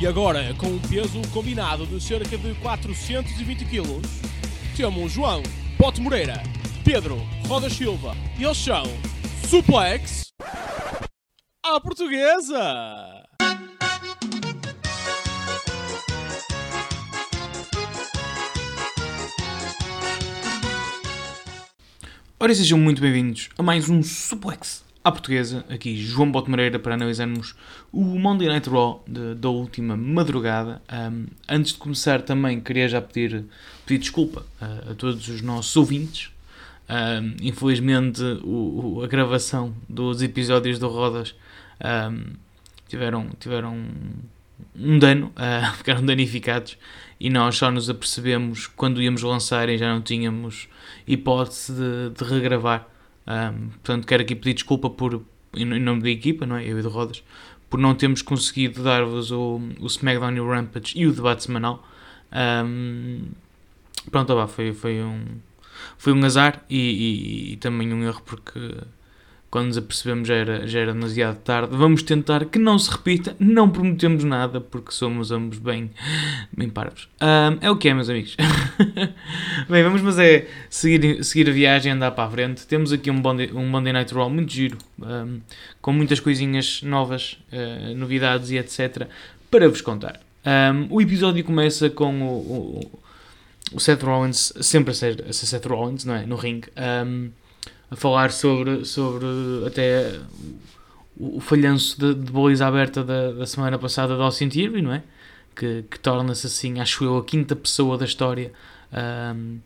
E agora, com um peso combinado de cerca de 420 kg, temos João Pote Moreira, Pedro Roda Silva e eles são Suplex à Portuguesa! Ora, sejam muito bem-vindos a mais um Suplex à portuguesa. Aqui João Bote Moreira para analisarmos o Monday Night Raw de- da última madrugada. Ahm, antes de começar, também queria já pedir, pedir desculpa a, a todos os nossos ouvintes. Ahm, infelizmente, o- o- a gravação dos episódios do Rodas ahm, tiveram, tiveram um dano, ah, ficaram danificados e nós só nos apercebemos quando íamos lançar e já não tínhamos hipótese de, de regravar. Ahm, portanto, quero aqui pedir desculpa por, em nome da equipa, não é? Eu e do Rodas, por não termos conseguido dar-vos o, o SmackDown e o Rampage e o debate semanal. Ahm, pronto, vá, foi, foi, um, foi um azar e, e- e também um erro porque quando nos apercebemos já era, já era demasiado tarde. Vamos tentar que não se repita, não prometemos nada porque somos ambos bem, bem parvos. Ahm, é o que é, meus amigos. bem, vamos mas é seguir, seguir a viagem, andar para a frente. Temos aqui um Monday, um Monday Night Raw muito giro, ahm, com muitas coisinhas novas, eh, novidades e etc. para vos contar. Ahm, o episódio começa com o, o, o Seth Rollins, sempre a ser, a ser Seth Rollins, não é? No ringue. ahm, a falar sobre, sobre até o, falhanço de, de baliza aberta da, da semana passada de Austin não é? Que, que torna-se assim, acho eu, a quinta pessoa da história ahm,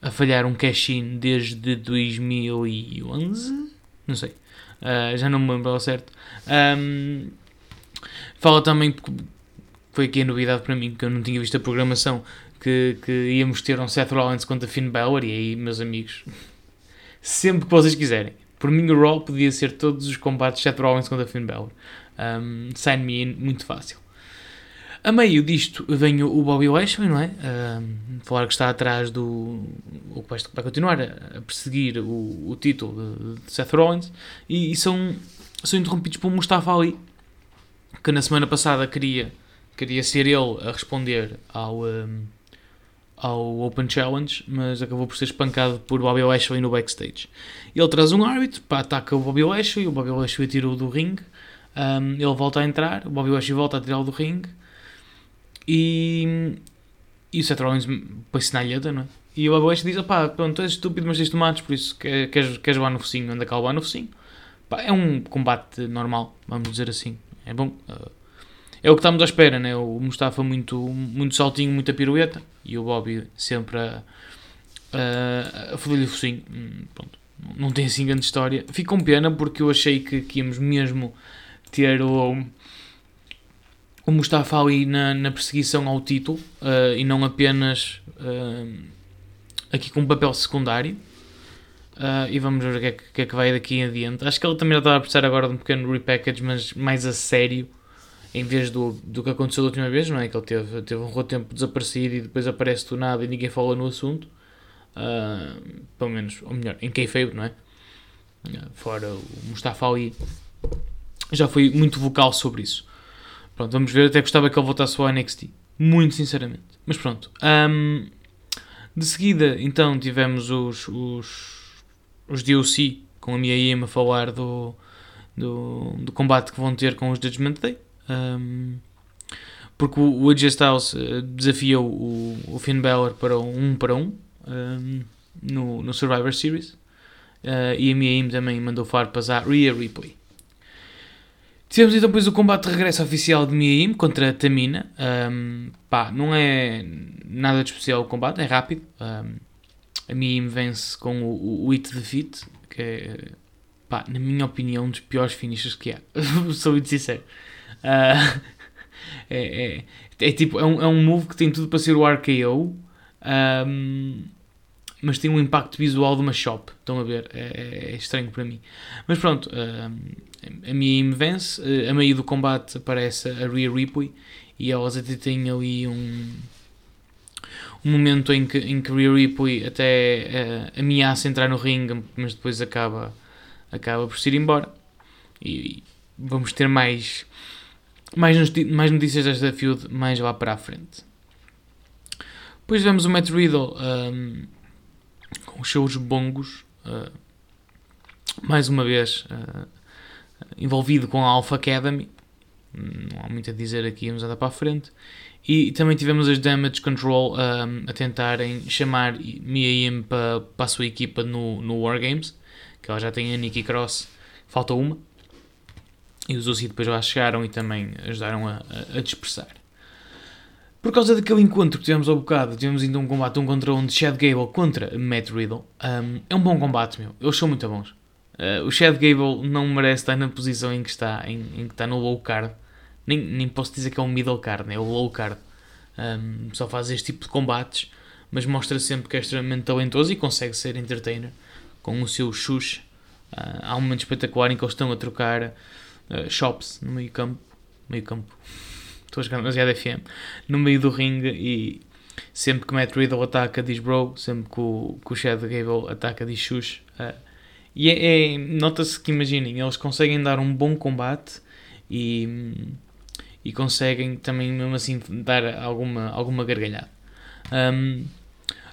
a falhar um cash-in desde 2011? Não sei. Ah, já não me lembro ao certo. Ahm, fala também, foi aqui a novidade para mim, que eu não tinha visto a programação, que, que íamos ter um Seth Rollins contra Finn Balor, e aí, meus amigos, sempre que vocês quiserem. Por mim, o Raw podia ser todos os combates Seth Rollins contra Finn Balor. Um, sign me in, muito fácil. A meio disto vem o Bobby Lashley, não é? Um, falar que está atrás do. O que vai, continuar a, perseguir o, o título de Seth Rollins. E, e são, são interrompidos por Mustafa Ali, que na semana passada queria, queria ser ele a responder ao. um, ao Open Challenge, mas acabou por ser espancado por Bobby Lashley no backstage. Ele traz um árbitro, pá, ataca o Bobby Lashley, o Bobby Lashley tira-o do ringue, um, ele volta a entrar, o Bobby Lashley volta a tirá-lo do ringue, e, e o Seth Rollins põe sinalheta, não é? E o Bobby Lashley diz, pá, pronto, és estúpido, mas tens tomates, por isso que- queres, queres levar no focinho, anda cá levar no focinho. Pá, é um combate normal, vamos dizer assim, é bom. uh, é o que estamos à espera, né? O Mustafa muito, muito saltinho, muita pirueta. E o Bobby sempre a, a, a foder-lhe o focinho. Hum, Pronto. Não tem assim grande história. Fico com pena porque eu achei que, que íamos mesmo ter o, o Mustafa ali na, na perseguição ao título uh, e não apenas uh, aqui com um papel secundário. Uh, e vamos ver o que é que, que é que vai daqui em adiante. Acho que ele também já estava a precisar agora de um pequeno repackage, mas mais a sério em vez do, do que aconteceu da última vez, não é? Que ele teve, teve um roto tempo desaparecido e depois aparece do nada e ninguém fala no assunto. Ah, pelo menos, ou melhor, em kayfabe, não é? Ah, Fora o Mustafa Ali já foi muito vocal sobre isso. Pronto, vamos ver. Até gostava que ele voltasse ao NXT. Muito sinceramente. Mas pronto. Ahm, de seguida, então, tivemos os, os, os DOC com a Mia Yim a falar do, do, do combate que vão ter com os Judgment Day. Um, porque o, AJ Styles eh, desafiou o, o Finn Balor para um 1 para 1 um, no, no Survivor Series Eh, e a Mia Yim também mandou farpas à Rhea Ripley. Tivemos então depois o combate de regresso oficial de Mia Yim contra Tamina. Um, pá, não é nada de especial o combate, é rápido. Um, a Mia Yim vence com o, o, Hit Defeat, que é, pá, na minha opinião, um dos piores finishes que há. Sou muito sincero. Ah, é, é, é tipo, é um, é um move que tem tudo para ser o RKO, ahm, mas tem um impacto visual de uma shop. Estão a ver? É, é estranho para mim. Mas pronto, ahm, a minha me vence. eh, A meio do combate aparece a Rhea Ripley e elas até têm ali um, um momento em que, em que Rhea Ripley até eh, ameaça entrar no ringue, mas depois acaba, acaba por se ir embora. E, e vamos ter mais mais, mais notícias desta feud mais lá para a frente. Depois tivemos o Matt Riddle um, com os seus bongos, uh, mais uma vez uh, envolvido com a Alpha Academy. Não há muito a dizer aqui, vamos andar para a frente. E também tivemos as Damage Control um, a tentarem chamar Mia Yim para, para a sua equipa no, no Wargames, que ela já tem a Nikki Cross, falta uma. E os Uzi depois lá chegaram e também ajudaram a, a, dispersar. Por causa daquele encontro que tivemos ao bocado, tivemos ainda um combate um contra um de Chad Gable contra Matt Riddle. Um, é um bom combate, meu. Eles são muito bons. Uh, o Chad Gable não merece estar na posição em que está, em, em que está no low card nem, nem posso dizer que é um middle card, é o low card. Um, só faz este tipo de combates, mas mostra sempre que é extremamente talentoso e consegue ser entertainer com o seu xuxa. Uh, há um momento espetacular em que eles estão a trocar uh, shops no meio campo. Meio campo. Estou a jogar demasiado FM. No meio do ringue e sempre que Matt Riddle ataca diz bro, sempre que o, que o Chad Gable ataca diz xuxa. Uh, e é, é nota-se que imaginem, eles conseguem dar um bom combate e e conseguem também, mesmo assim, dar alguma, alguma gargalhada. Um,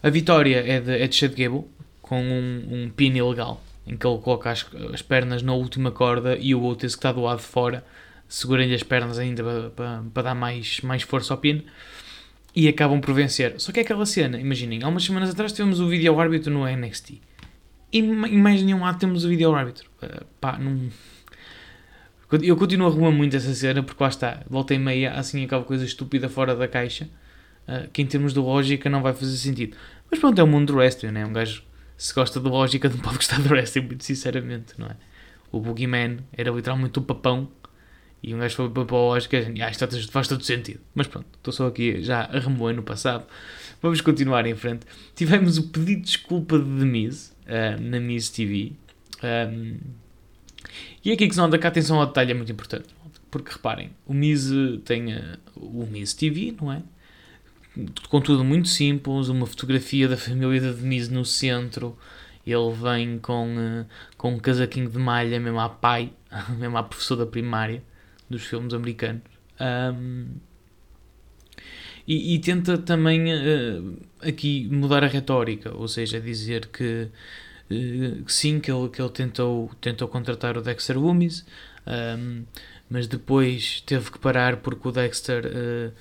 a vitória é de, é de Chad Gable, com um, um pin ilegal, em que ele coloca as, as pernas na última corda e o Otis que está do lado de fora segura-lhe as pernas ainda para, dar mais, mais força ao pin e acabam por vencer. Só que é aquela cena, imaginem, há umas semanas atrás tivemos o vídeo árbitro no NXT e mais nenhum lado temos o vídeo árbitro. Uh, pá, não eu continuo a arrumar muito essa cena porque lá está, volta e meia, assim acaba coisa estúpida fora da caixa, uh, que em termos de lógica não vai fazer sentido. Mas pronto, é o mundo do wrestling, né? Um gajo, se gosta de lógica, não pode gostar do wrestling, muito sinceramente, não é? O Boogeyman era literalmente o papão e um gajo foi para a lógica e ah, isto faz todo sentido. Mas pronto, estou só aqui já a remoer no passado. Vamos continuar em frente. Tivemos o pedido de desculpa de The Miz uh, na Miz TV. Um, e aqui que se nota que a atenção ao detalhe é muito importante. Porque reparem, o Miz tem uh, o Miz TV, não é? Com tudo muito simples, uma fotografia da família da Denise no centro. Ele vem com, uh, com um casaquinho de malha, mesmo à pai, mesmo à professor da primária dos filmes americanos. Um, e, e, tenta também uh, aqui mudar a retórica, ou seja, dizer que eh, sim, que ele, que ele tentou, tentou contratar o Dexter Loomis, um, mas depois teve que parar porque o Dexter uh, uh,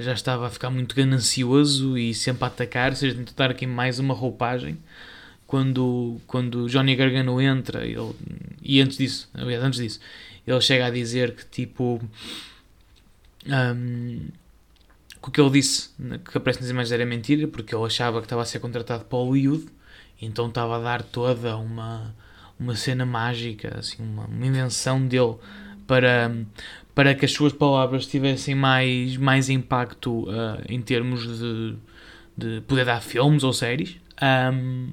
já estava a ficar muito ganancioso e sempre a atacar, seja, tentou dar aqui mais uma roupagem. Quando, quando Johnny Gargano entra, ele, e antes disso, aliás, antes disso, ele chega a dizer que tipo. Um, o que ele disse, que aparece nas imagens era mentira, porque ele achava que estava a ser contratado para Hollywood então estava a dar toda uma, uma cena mágica, assim, uma, uma invenção dele para, para que as suas palavras tivessem mais, mais impacto uh, em termos de, de poder dar filmes ou séries. Um,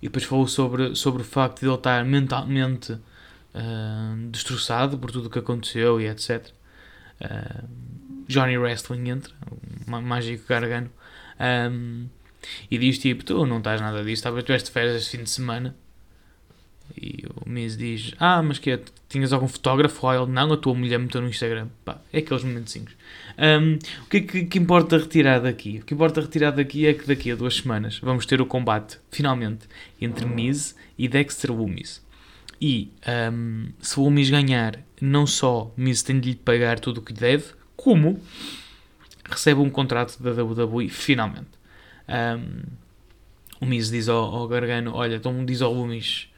e depois falou sobre, sobre o facto de ele estar mentalmente uh, destroçado por tudo o que aconteceu e etc. Uh, Johnny Wrestling entra, o mágico gargano. Um, e diz tipo, tu não estás nada disso, talvez tu de férias este fim de semana. E o Miz diz, ah, mas que é, tinhas algum fotógrafo? Ou ele, não, a tua mulher meteu no Instagram. Pá, é aqueles momentinhos. Um, o que é que, que, importa retirar daqui? O que importa retirar daqui é que daqui a duas semanas vamos ter o combate, finalmente, entre Miz e Dexter Lumis. E um, se o Lumis ganhar, não só Miz tem de lhe pagar tudo o que deve, como recebe um contrato da WWE finalmente. Um, o Miz diz ao, ao, Gargano: Olha, então diz ao Lumis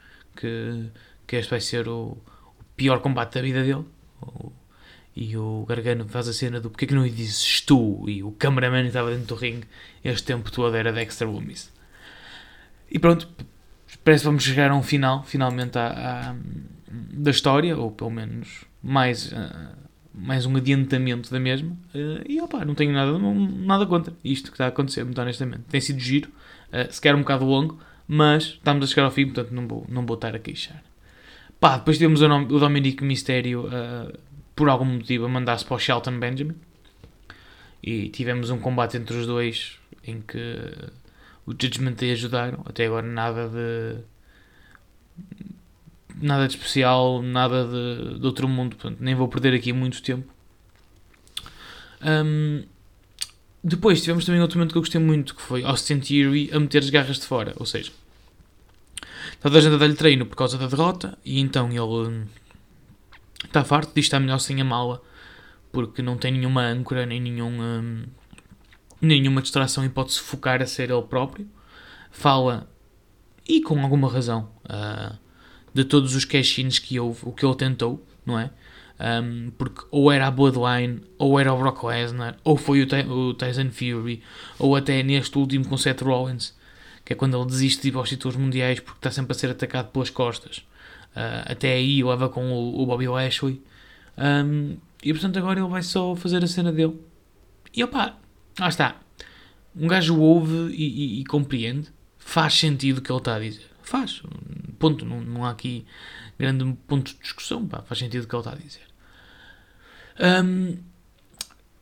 que, que este vai ser o, o pior combate da vida dele. O, e o Gargano faz a cena do porque que não lhe dizes tu? E o cameraman estava dentro do ringue este tempo todo era Dexter Lumis. E pronto, parece que vamos chegar a um final, finalmente, à, à, da história, ou pelo menos mais. Uh, mais um adiantamento da mesma. Uh, e opa, não tenho nada, nada contra isto que está a acontecer, muito honestamente. Tem sido giro, uh, se quer um bocado longo, mas estamos a chegar ao fim, portanto não vou, não vou estar a queixar. Pá, depois tivemos o, o Dominic Mysterio, uh, por algum motivo, a mandar-se para o Shelton Benjamin. E tivemos um combate entre os dois em que o Judgment te ajudaram. Até agora nada de nada de especial, nada de, de outro mundo, portanto, nem vou perder aqui muito tempo. Um, depois tivemos também outro momento que eu gostei muito, que foi Austin Theory a meter as garras de fora, ou seja, toda a gente a dar-lhe treino por causa da derrota, e então ele hum, está farto, diz que está melhor sem a mala, porque não tem nenhuma âncora, nem nenhum, hum, nenhuma distração e pode-se focar a ser ele próprio. Fala, e com alguma razão, uh, de todos os cash-ins que houve, o que ele tentou, não é? Um, porque ou era a Bloodline, ou era o Brock Lesnar, ou foi o, o Tyson Fury, ou até neste último com Seth Rollins, que é quando ele desiste de ir aos títulos mundiais porque está sempre a ser atacado pelas costas. Uh, até aí leva com o, o Bobby Lashley. Um, e portanto agora ele vai só fazer a cena dele. E opá, lá está. Um gajo ouve e, e, e compreende. Faz sentido o que ele está a dizer. Faz. Ponto. Não, não há aqui grande ponto de discussão. Pá. Faz sentido o que ele está a dizer. Um,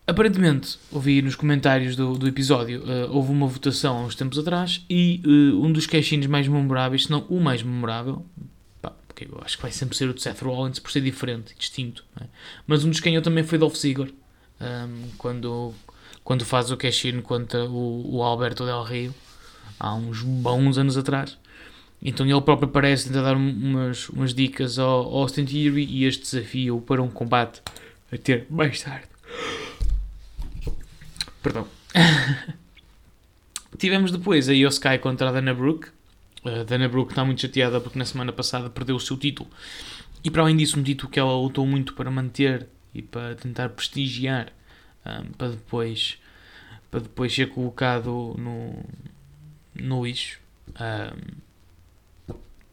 aparentemente, ouvi nos comentários do, do episódio, uh, houve uma votação há uns tempos atrás e uh, um dos caixinhos mais memoráveis, se não o mais memorável, pá, porque eu acho que vai sempre ser o de Seth Rollins por ser diferente, distinto, é? mas um dos quem eu também foi Dolph Ziggler, um, quando, quando faz o cash-in contra o, o Alberto Del Rio, há uns bons anos atrás. Então ele próprio parece tentar dar umas, umas dicas ao Austin Theory e este desafio para um combate a ter mais tarde. Perdão. Tivemos depois a Io Sky contra a Dana Brooke. A Dana Brooke está muito chateada porque na semana passada perdeu o seu título. E para além disso, um título que ela lutou muito para manter e para tentar prestigiar um, para depois para depois ser colocado no, no lixo. Um,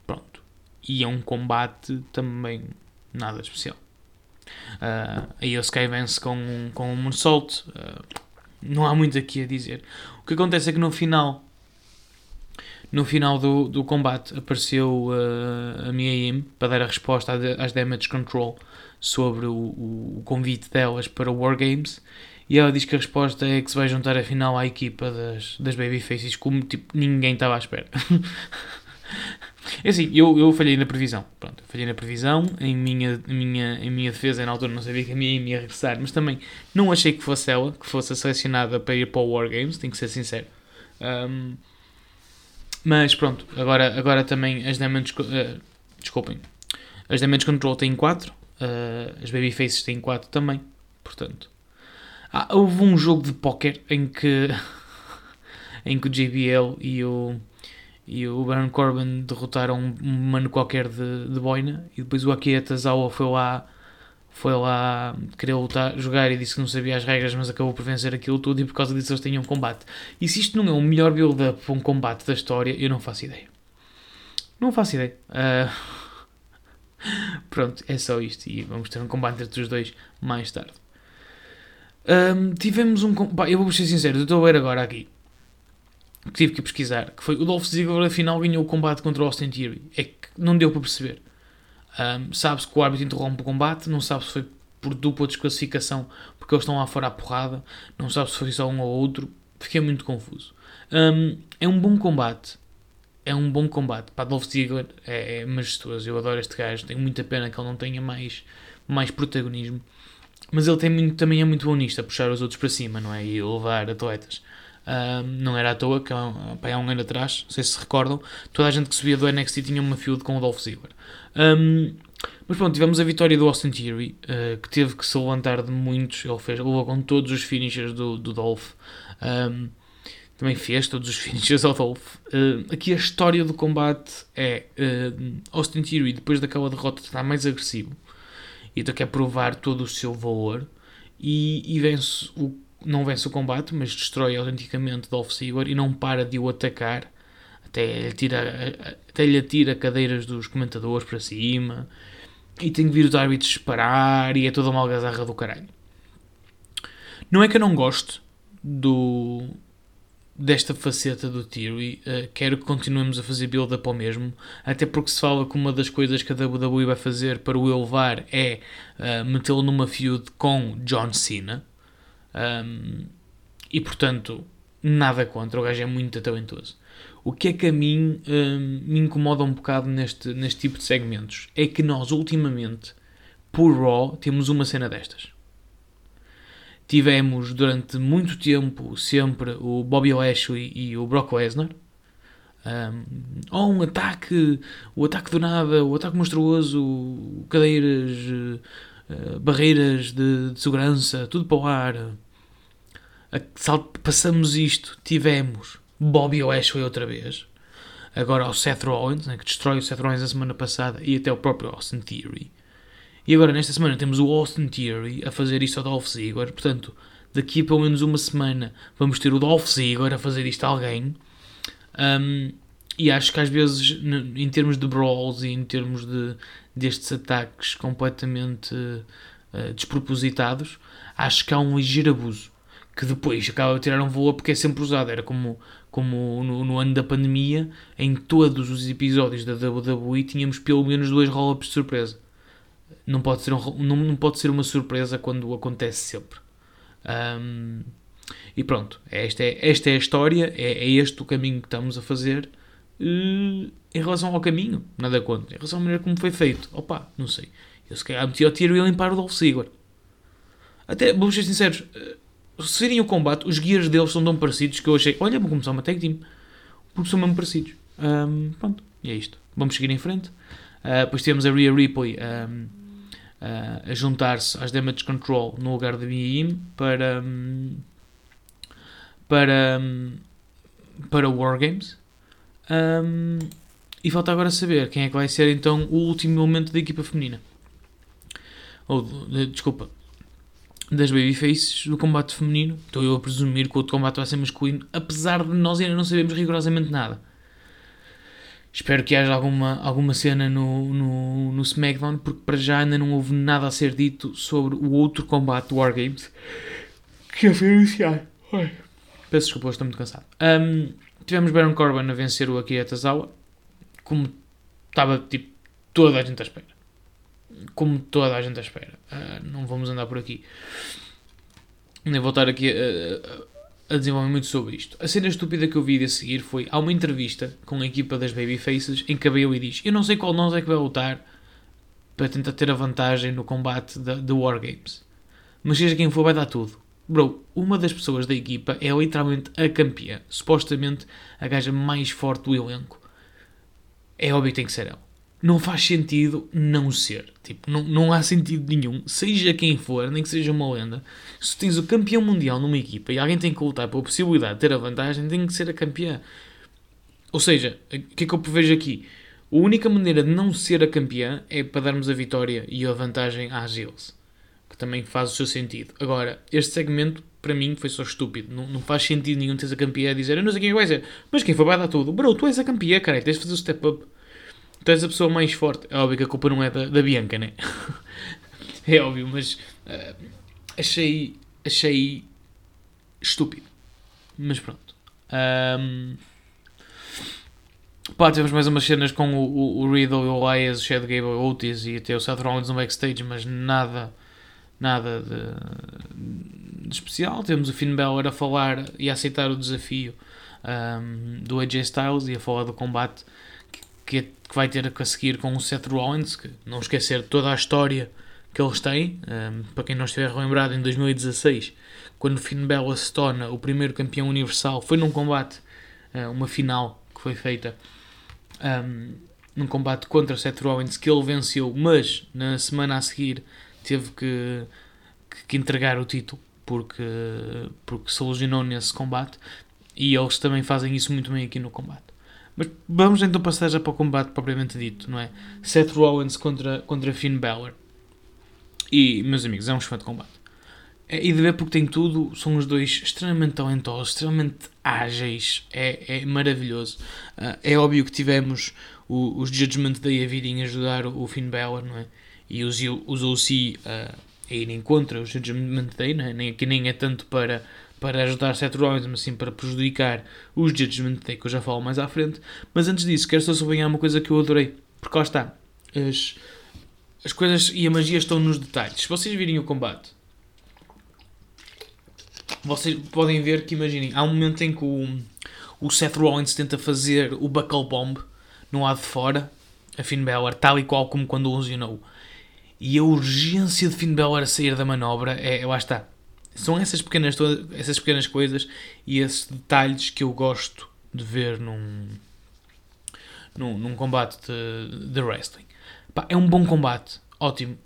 pronto. E é um combate também nada especial. Uh, a Yosuke vence com, com um moonsault. Uh, não há muito aqui a dizer. O que acontece é que no final no final do, do combate apareceu uh, a Mia Yim para dar a resposta às Damage Control sobre o, o, convite delas para o War Games e ela diz que a resposta é que se vai juntar afinal à equipa das, das Babyfaces como tipo, ninguém estava à espera. É assim, eu, eu falhei na previsão. Pronto, falhei na previsão. Em minha, minha, em minha defesa, na altura, não sabia que a minha ia regressar, mas também não achei que fosse ela, que fosse selecionada para ir para o War Games, tenho que ser sincero. Um, mas pronto, agora, agora também as Damage. Uh, desculpem. As Damage Control têm 4, uh, as Babyfaces têm 4 também. Portanto, ah, houve um jogo de póquer em que. em que o JBL e o e o Baron Corbin derrotaram um mano qualquer de, de boina. E depois o Akira Zawa foi lá foi lá querer lutar, jogar e disse que não sabia as regras mas acabou por vencer aquilo tudo e por causa disso eles tinham um combate. E se isto não é o melhor build-up para um combate da história eu não faço ideia. Não faço ideia. Uh... pronto, é só isto e vamos ter um combate entre os dois mais tarde. Um, tivemos um combate, eu vou ser sincero, eu estou a ver agora aqui que tive que pesquisar, que foi o Dolph Ziggler afinal ganhou o combate contra o Austin Theory. É que não deu para perceber. Um, sabe-se que o árbitro interrompe o combate, não sabe se foi por dupla desclassificação porque eles estão lá fora à porrada, não sabe se foi só um ou outro. Fiquei muito confuso. Um, é um bom combate. É um bom combate. Para Dolph Ziggler é, é majestoso. Eu adoro este gajo. Tenho muita pena que ele não tenha mais, mais protagonismo. Mas ele tem muito, também é muito bom nisto, a puxar os outros para cima, não é? E levar atletas. Um, não era à toa que há, há um ano atrás, não sei se se recordam, toda a gente que subia do NXT tinha uma feud com o Dolph Ziggler. Um, mas pronto, tivemos a vitória do Austin Theory, uh, que teve que se levantar de muitos. Ele fez, levou com todos os finishers do, do Dolph. Um, também fez todos os finishers ao Dolph. Uh, aqui a história do combate é uh, Austin Theory, depois daquela derrota, está mais agressivo e então quer provar todo o seu valor e, e vence o não vence o combate, mas destrói autenticamente Dolph Ziggler e não para de o atacar. Até lhe, tira, até lhe atira cadeiras dos comentadores para cima. E tem que vir os árbitros disparar e é toda uma algazarra do caralho. Não é que eu não goste do, desta faceta do Theory, uh, quero que continuemos a fazer build-up ao mesmo, até porque se fala que uma das coisas que a WWE vai fazer para o elevar é uh, metê-lo numa feud com John Cena, um, e portanto, nada contra, o gajo é muito talentoso. O que é que a mim hum, me incomoda um bocado neste, neste tipo de segmentos é que nós, ultimamente, por Raw, temos uma cena destas. Tivemos durante muito tempo sempre o Bobby Lashley e o Brock Lesnar. Um, ou um ataque, o ataque do nada, o ataque monstruoso, cadeiras, uh, barreiras de, de, segurança, tudo para o ar. Passamos isto, tivemos Bobby Lashley outra vez. Agora o Seth Rollins, né, que destrói o Seth Rollins a semana passada, e até o próprio Austin Theory. E agora, nesta semana, temos o Austin Theory a fazer isto ao Dolph Ziggler. Portanto, daqui a pelo menos uma semana vamos ter o Dolph Ziggler a fazer isto a alguém. Um, e acho que às vezes, em termos de brawls e em termos de, destes ataques completamente uh, despropositados, acho que há um ligeiro abuso. Que depois acaba de tirar um voo porque é sempre usado. Era como, como no, no, ano da pandemia, em todos os episódios da WWE tínhamos pelo menos dois roll-ups de surpresa não pode ser, um, não, não pode ser uma surpresa quando acontece sempre. Um, e pronto, esta é, esta é a história, é, é este o caminho que estamos a fazer. Uh, em relação ao caminho, nada contra. Em relação à maneira como foi feito, opa, não sei. Eu se calhar meti ao tiro e limpar o Dolph Ziggler. Até, vamos ser sinceros, uh, se virem o combate, os guias deles são tão parecidos que eu achei, olha, vou começar uma tag team. Porque são mesmo parecidos. Um, pronto, e é isto. Vamos seguir em frente. Uh, depois temos a Rhea Ripley um, uh, a juntar-se às Damage Control no lugar de Mia para, um, para, para Wargames. E falta agora saber quem é que vai ser então o último elemento da equipa feminina. Ou, de, desculpa, das babyfaces do combate feminino. Estou eu a presumir que o outro combate vai ser masculino, apesar de nós ainda não sabermos rigorosamente nada. Espero que haja alguma, alguma cena no, no, no SmackDown, porque para já ainda não houve nada a ser dito sobre o outro combate do Wargames que ia anunciar. Peço desculpa, estou muito cansado. Um, tivemos Baron Corbin a vencer o Akira Tazawa, como estava tipo toda a gente à espera. Como toda a gente espera. Uh, não vamos andar por aqui. Nem voltar aqui a, a desenvolver muito sobre isto. A cena estúpida que eu vi de seguir foi há uma entrevista com a equipa das Babyfaces em que a Bailey diz: Eu não sei qual nós é que vai lutar para tentar ter a vantagem no combate de Wargames, mas seja quem for, vai dar tudo. Bro, uma das pessoas da equipa é literalmente a campeã, supostamente a gaja mais forte do elenco. É óbvio que tem que ser ela não faz sentido não ser. Tipo, não, não há sentido nenhum, seja quem for, nem que seja uma lenda. Se tens o campeão mundial numa equipa e alguém tem que lutar pela possibilidade de ter a vantagem, tem que ser a campeã. Ou seja, o que é que eu prevejo aqui? A única maneira de não ser a campeã é para darmos a vitória e a vantagem às Hills. Que também faz o seu sentido. Agora, este segmento, para mim, foi só estúpido. Não, não faz sentido nenhum teres a campeã a dizer eu não sei quem vai ser. Mas quem for vai dar tudo. Bro, tu és a campeã, cara. Tens de fazer o step up tu és a pessoa mais forte. É óbvio que a culpa não é da, da Bianca, né? é óbvio, mas uh, achei, achei estúpido. Mas pronto. Um, pá, tivemos mais umas cenas com o, o, o Riddle, o Elias, o Chad Gable, o Otis e até o Seth Rollins no backstage, mas nada, nada de, de especial. Temos o Finn Balor a falar e a aceitar o desafio um, do AJ Styles e a falar do combate que, que vai ter a seguir com o Seth Rollins, que não esquecer toda a história que eles têm, um, para quem não estiver lembrado, em 2016, quando Finn Balor se torna o primeiro campeão universal, foi num combate, uh, uma final que foi feita um, num combate contra Seth Rollins que ele venceu, mas na semana a seguir teve que, que, que entregar o título porque, porque se lesionou nesse combate e eles também fazem isso muito bem aqui no combate. Mas vamos então passar já para o combate propriamente dito, não é? Seth Rollins contra, contra Finn Balor. E, meus amigos, é um excelente combate. É, e de ver porque tem tudo, são os dois extremamente talentosos, extremamente ágeis, é, é maravilhoso. Uh, é óbvio que tivemos o, os Judgment Day a virem ajudar o, o Finn Balor, não é? E os, os OC uh, a irem contra os Judgment Day, não é? nem, aqui nem é tanto para para ajudar Seth Rollins, mas sim para prejudicar os Judgment Day, que eu já falo mais à frente. Mas antes disso, quero só sublinhar uma coisa que eu adorei, porque lá está, as, as coisas e a magia estão nos detalhes. Se vocês virem o combate, vocês podem ver que, imaginem, há um momento em que o, o Seth Rollins tenta fazer o Buckle Bomb no lado de fora, a Finn Balor, tal e qual como quando o lesionou. E a urgência de Finn Balor a sair da manobra, é, lá está. São essas pequenas, essas pequenas coisas e esses detalhes que eu gosto de ver num, num, num combate de, de wrestling. Pá, é um bom combate, ótimo.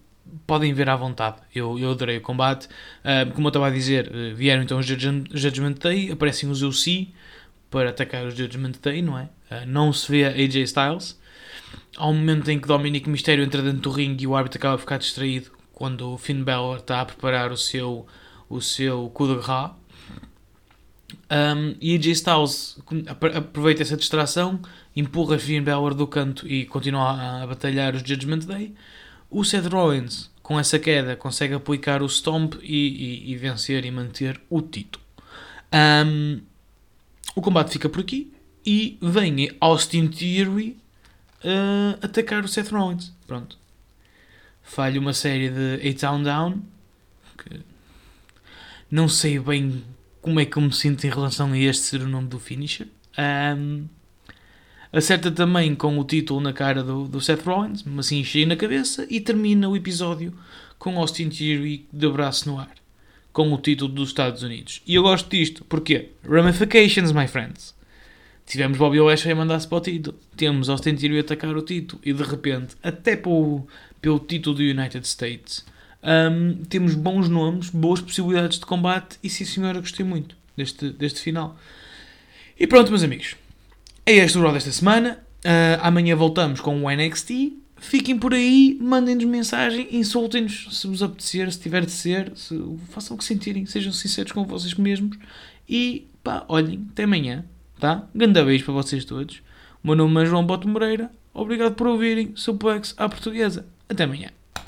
Podem ver à vontade. Eu, eu adorei o combate. Uh, como eu estava a dizer, uh, vieram então os Judgment Day, aparecem os UC para atacar os Judgment Day, não é? Uh, não se vê AJ Styles. Há um momento em que Dominic Mysterio entra dentro do ringue e o árbitro acaba a ficar distraído quando o Finn Balor está a preparar o seu, o seu coup de grace. Um, e AJ Styles aproveita essa distração, empurra Finn Balor do canto e continua a, a batalhar os Judgment Day. O Seth Rollins, com essa queda, consegue aplicar o Stomp e, e, e vencer e manter o título. Um, o combate fica por aqui e vem Austin Theory uh, atacar o Seth Rollins. Pronto. Falha uma série de 8 Down Down. Não sei bem como é que eu me sinto em relação a este ser o nome do finisher. Um, acerta também com o título na cara do, do Seth Rollins, mas assim cheio na cabeça, e termina o episódio com Austin Theory de braço no ar, com o título dos Estados Unidos. E eu gosto disto, porque Ramifications, my friends. Tivemos Bobby Lashley a mandar-se para o título. Temos Austin Theory a atacar o título. E de repente, até pelo, pelo título do United States, um, temos bons nomes, boas possibilidades de combate. E sim, senhora, gostei muito deste, deste final. E pronto, meus amigos. É este o Raw desta semana. Uh, amanhã voltamos com o NXT. Fiquem por aí, mandem-nos mensagem, insultem-nos se vos apetecer, se tiver de ser, se, façam o que sentirem, sejam sinceros com vocês mesmos. E pá, olhem, até amanhã. Tá? Grande beijo para vocês todos. O meu nome é João Boto Moreira. Obrigado por ouvirem Suplex à Portuguesa. Até amanhã.